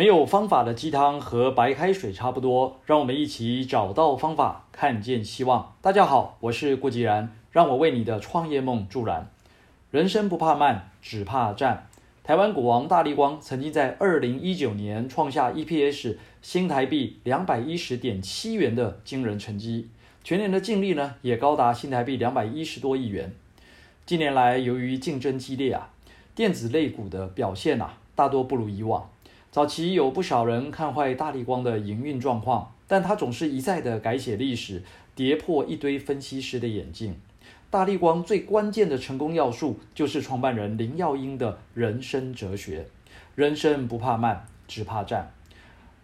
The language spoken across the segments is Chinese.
没有方法的鸡汤和白开水差不多，让我们一起找到方法，看见希望。大家好，我是顾吉然，让我为你的创业梦助燃。人生不怕慢，只怕站。台湾股王大立光曾经在二零一九年创下 EPS 新台币两百一十点七元的惊人成绩，全年的净利呢也高达新台币两百一十多亿元。近年来，由于竞争激烈啊，电子类股的表现啊大多不如以往。早期有不少人看坏大立光的营运状况，但他总是一再的改写历史，跌破一堆分析师的眼镜。大立光最关键的成功要素，就是创办人林耀英的人生哲学：人生不怕慢，只怕站。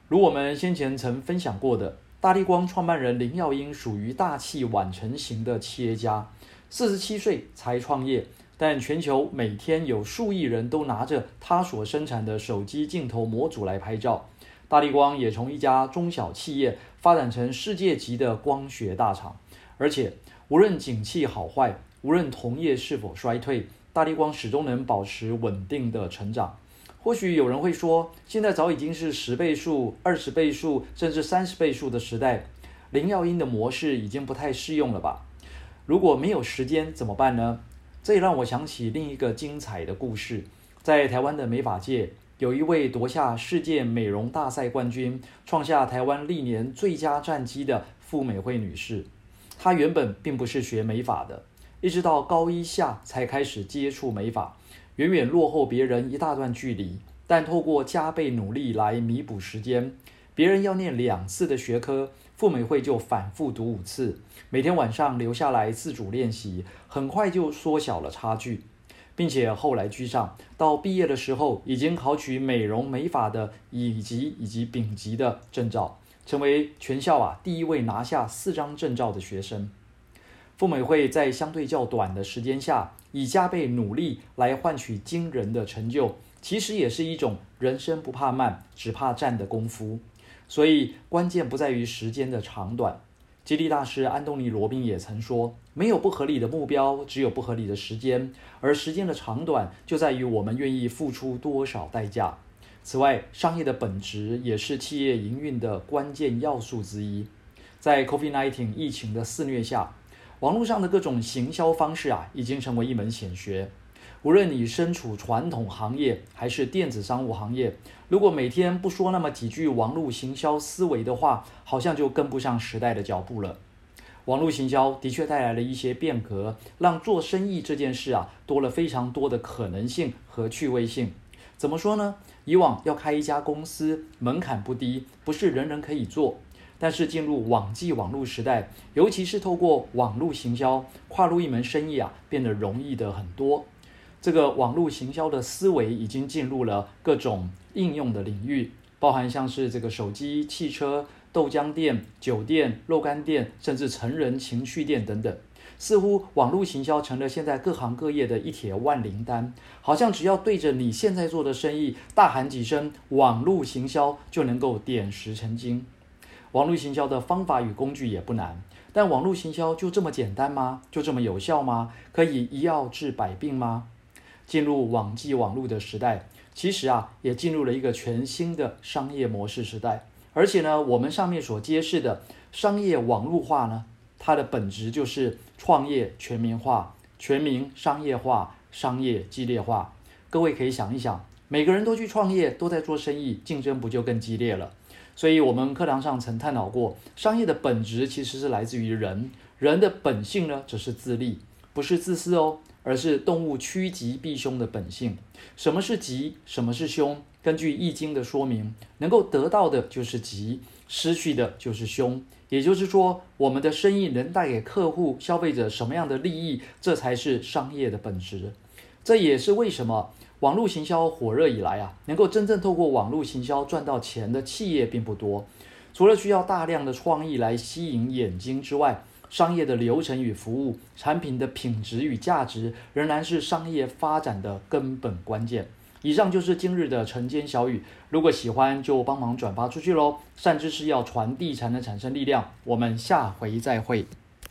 如我们先前曾分享过的，大立光创办人林耀英属于大器晚成型的企业家，四十七岁才创业。但全球每天有数亿人都拿着他所生产的手机镜头模组来拍照，大立光也从一家中小企业发展成世界级的光学大厂。而且无论景气好坏，无论同业是否衰退，大立光始终能保持稳定的成长。或许有人会说，现在早已经是十倍数、二十倍数，甚至三十倍数的时代，林耀英的模式已经不太适用了吧？如果没有时间怎么办呢？这也让我想起另一个精彩的故事，在台湾的美发界，有一位夺下世界美容大赛冠军，创下台湾历年最佳战绩的傅美惠女士。她原本并不是学美发的，一直到高一下才开始接触美发，远远落后别人一大段距离。但透过加倍努力来弥补时间，别人要念两次的学科。傅美惠就反复读五次，每天晚上留下来自主练习，很快就缩小了差距，并且后来居上，到毕业的时候已经考取美容美发的乙级以及丙级的证照，成为全校啊第一位拿下四张证照的学生。傅美惠在相对较短的时间下，以加倍努力来换取惊人的成就，其实也是一种人生不怕慢，只怕站的功夫。所以，关键不在于时间的长短。激励大师安东尼·罗宾也曾说：“没有不合理的目标，只有不合理的时间。而时间的长短，就在于我们愿意付出多少代价。”此外，商业的本质也是企业营运的关键要素之一。在 COVID-19 疫情的肆虐下，网络上的各种行销方式啊，已经成为一门显学。无论你身处传统行业还是电子商务行业，如果每天不说那么几句网络行销思维的话，好像就跟不上时代的脚步了。网络行销的确带来了一些变革，让做生意这件事啊多了非常多的可能性和趣味性。怎么说呢？以往要开一家公司门槛不低，不是人人可以做。但是进入网际网络时代，尤其是透过网络行销，跨入一门生意啊，变得容易的很多。这个网络行销的思维已经进入了各种应用的领域，包含像是这个手机、汽车、豆浆店、酒店、肉干店，甚至成人情趣店等等。似乎网络行销成了现在各行各业的一铁万灵丹，好像只要对着你现在做的生意大喊几声“网络行销”，就能够点石成金。网络行销的方法与工具也不难，但网络行销就这么简单吗？就这么有效吗？可以一药治百病吗？进入网际网络的时代，其实啊，也进入了一个全新的商业模式时代。而且呢，我们上面所揭示的商业网络化呢，它的本质就是创业全民化、全民商业化、商业激烈化。各位可以想一想，每个人都去创业，都在做生意，竞争不就更激烈了？所以，我们课堂上曾探讨过，商业的本质其实是来自于人，人的本性呢，只是自利，不是自私哦。而是动物趋吉避凶的本性。什么是吉？什么是凶？根据《易经》的说明，能够得到的就是吉，失去的就是凶。也就是说，我们的生意能带给客户、消费者什么样的利益，这才是商业的本质。这也是为什么网络行销火热以来啊，能够真正透过网络行销赚到钱的企业并不多。除了需要大量的创意来吸引眼睛之外，商业的流程与服务，产品的品质与价值，仍然是商业发展的根本关键。以上就是今日的晨间小语，如果喜欢就帮忙转发出去喽。善知识要传递才能产生力量。我们下回再会。